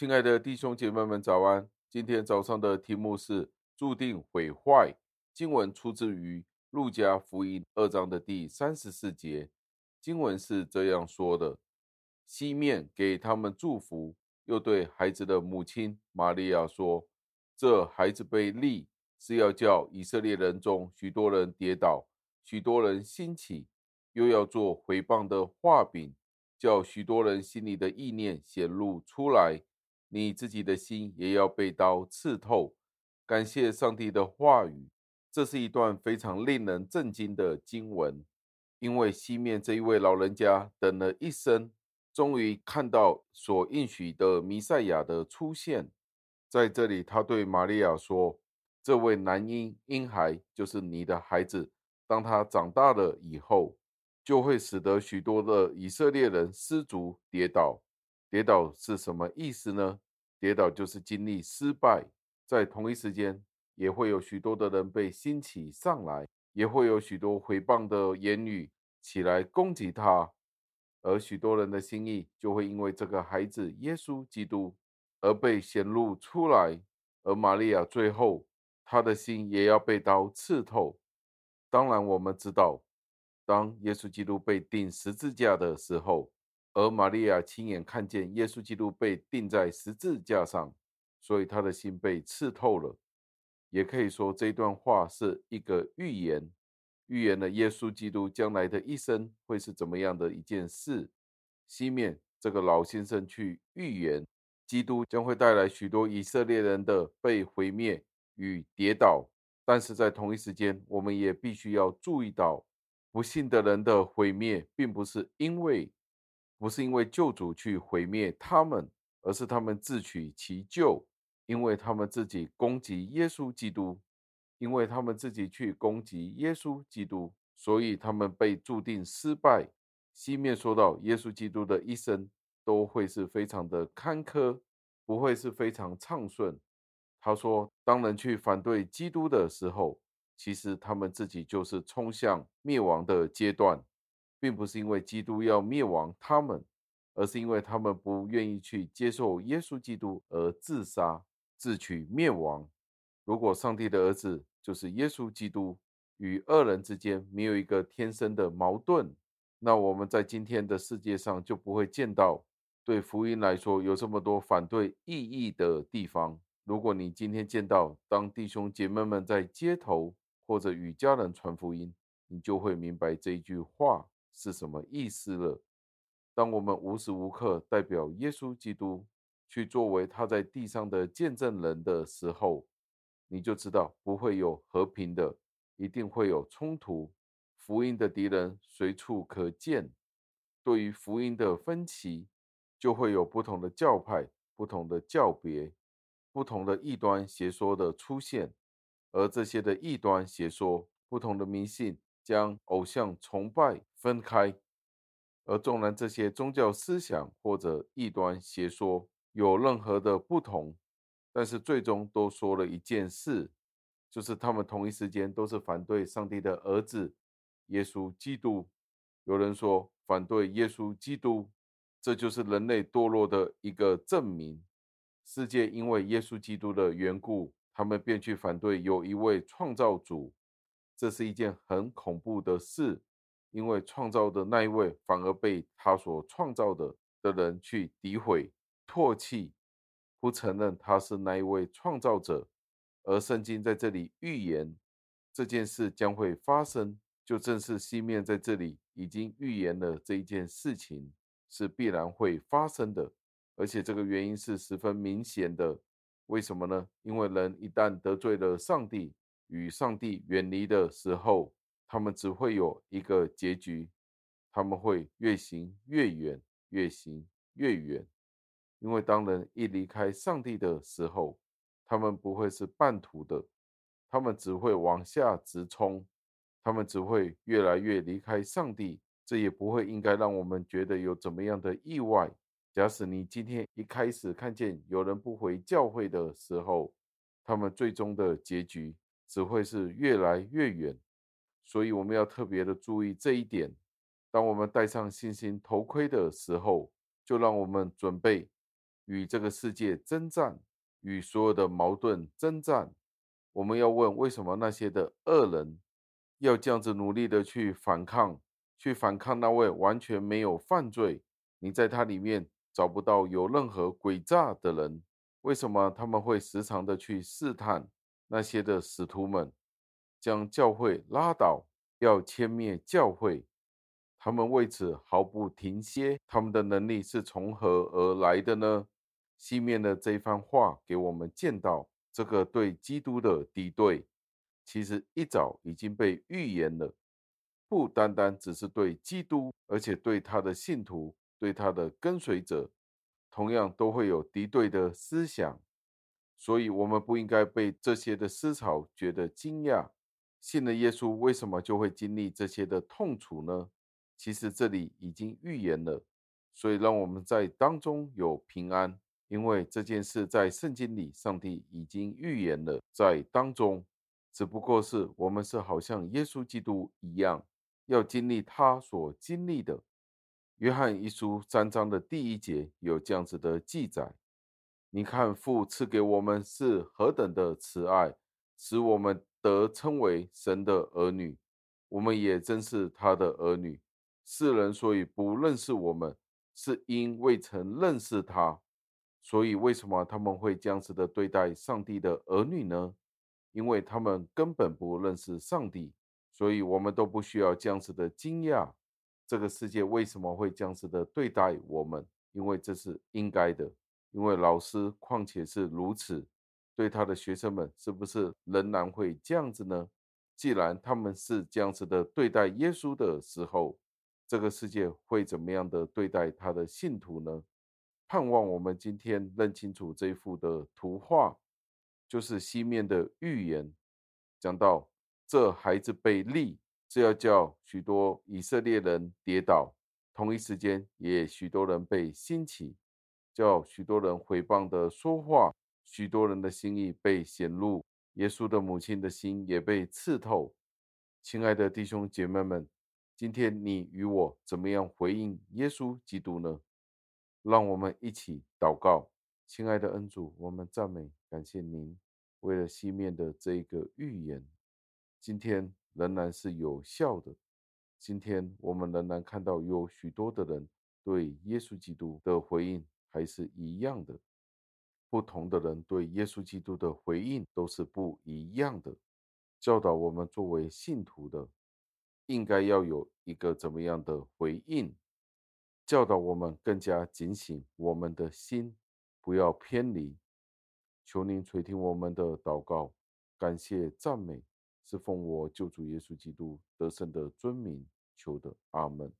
亲爱的弟兄姐妹们，早安！今天早上的题目是“注定毁坏”。经文出自于路加福音二章的第三十四节。经文是这样说的：“西面给他们祝福，又对孩子的母亲玛利亚说：‘这孩子被立，是要叫以色列人中许多人跌倒，许多人兴起，又要做毁谤的画饼。’”叫许多人心里的意念显露出来，你自己的心也要被刀刺透。感谢上帝的话语，这是一段非常令人震惊的经文。因为西面这一位老人家等了一生，终于看到所应许的弥赛亚的出现。在这里，他对玛利亚说：“这位男婴婴孩就是你的孩子，当他长大了以后。”就会使得许多的以色列人失足跌倒。跌倒是什么意思呢？跌倒就是经历失败。在同一时间，也会有许多的人被兴起上来，也会有许多回谤的言语起来攻击他，而许多人的心意就会因为这个孩子耶稣基督而被显露出来。而玛利亚最后，他的心也要被刀刺透。当然，我们知道。当耶稣基督被钉十字架的时候，而玛利亚亲眼看见耶稣基督被钉在十字架上，所以他的心被刺透了。也可以说，这段话是一个预言，预言了耶稣基督将来的一生会是怎么样的一件事。西面这个老先生去预言，基督将会带来许多以色列人的被毁灭与跌倒，但是在同一时间，我们也必须要注意到。不信的人的毁灭，并不是因为不是因为救主去毁灭他们，而是他们自取其咎，因为他们自己攻击耶稣基督，因为他们自己去攻击耶稣基督，所以他们被注定失败。西面说到耶稣基督的一生都会是非常的坎坷，不会是非常畅顺。他说，当人去反对基督的时候。其实他们自己就是冲向灭亡的阶段，并不是因为基督要灭亡他们，而是因为他们不愿意去接受耶稣基督而自杀，自取灭亡。如果上帝的儿子就是耶稣基督，与恶人之间没有一个天生的矛盾，那我们在今天的世界上就不会见到对福音来说有这么多反对意义的地方。如果你今天见到当弟兄姐妹们在街头，或者与家人传福音，你就会明白这一句话是什么意思了。当我们无时无刻代表耶稣基督去作为他在地上的见证人的时候，你就知道不会有和平的，一定会有冲突。福音的敌人随处可见，对于福音的分歧，就会有不同的教派、不同的教别、不同的异端邪说的出现。而这些的异端邪说，不同的迷信将偶像崇拜分开。而纵然这些宗教思想或者异端邪说有任何的不同，但是最终都说了一件事，就是他们同一时间都是反对上帝的儿子耶稣基督。有人说反对耶稣基督，这就是人类堕落的一个证明。世界因为耶稣基督的缘故。他们便去反对有一位创造主，这是一件很恐怖的事，因为创造的那一位反而被他所创造的的人去诋毁、唾弃，不承认他是那一位创造者。而圣经在这里预言这件事将会发生，就正是西面在这里已经预言了这一件事情是必然会发生的，而且这个原因是十分明显的。为什么呢？因为人一旦得罪了上帝，与上帝远离的时候，他们只会有一个结局，他们会越行越远，越行越远。因为当人一离开上帝的时候，他们不会是半途的，他们只会往下直冲，他们只会越来越离开上帝。这也不会应该让我们觉得有怎么样的意外。假使你今天一开始看见有人不回教会的时候，他们最终的结局只会是越来越远。所以我们要特别的注意这一点。当我们戴上信心头盔的时候，就让我们准备与这个世界征战，与所有的矛盾征战。我们要问：为什么那些的恶人要这样子努力的去反抗，去反抗那位完全没有犯罪，你在他里面找不到有任何诡诈的人？为什么他们会时常的去试探那些的使徒们，将教会拉倒，要歼灭教会？他们为此毫不停歇，他们的能力是从何而来的呢？西面的这番话给我们见到，这个对基督的敌对，其实一早已经被预言了，不单单只是对基督，而且对他的信徒，对他的跟随者，同样都会有敌对的思想。所以，我们不应该被这些的思潮觉得惊讶。信了耶稣，为什么就会经历这些的痛楚呢？其实这里已经预言了，所以让我们在当中有平安，因为这件事在圣经里，上帝已经预言了，在当中，只不过是我们是好像耶稣基督一样，要经历他所经历的。约翰一书三章的第一节有这样子的记载：你看父赐给我们是何等的慈爱，使我们得称为神的儿女，我们也真是他的儿女。世人所以不认识我们，是因未曾认识他。所以为什么他们会这样子的对待上帝的儿女呢？因为他们根本不认识上帝。所以我们都不需要这样子的惊讶。这个世界为什么会这样子的对待我们？因为这是应该的。因为老师况且是如此，对他的学生们是不是仍然会这样子呢？既然他们是这样子的对待耶稣的时候，这个世界会怎么样的对待他的信徒呢？盼望我们今天认清楚这一幅的图画，就是西面的预言，讲到这孩子被立，是要叫许多以色列人跌倒；同一时间，也许多人被兴起，叫许多人毁谤的说话，许多人的心意被显露，耶稣的母亲的心也被刺透。亲爱的弟兄姐妹们。今天你与我怎么样回应耶稣基督呢？让我们一起祷告，亲爱的恩主，我们赞美感谢您，为了西面的这一个预言，今天仍然是有效的。今天我们仍然看到有许多的人对耶稣基督的回应还是一样的，不同的人对耶稣基督的回应都是不一样的，教导我们作为信徒的。应该要有一个怎么样的回应，教导我们更加警醒我们的心，不要偏离。求您垂听我们的祷告，感谢赞美，是奉我救主耶稣基督得胜的尊名求的，阿门。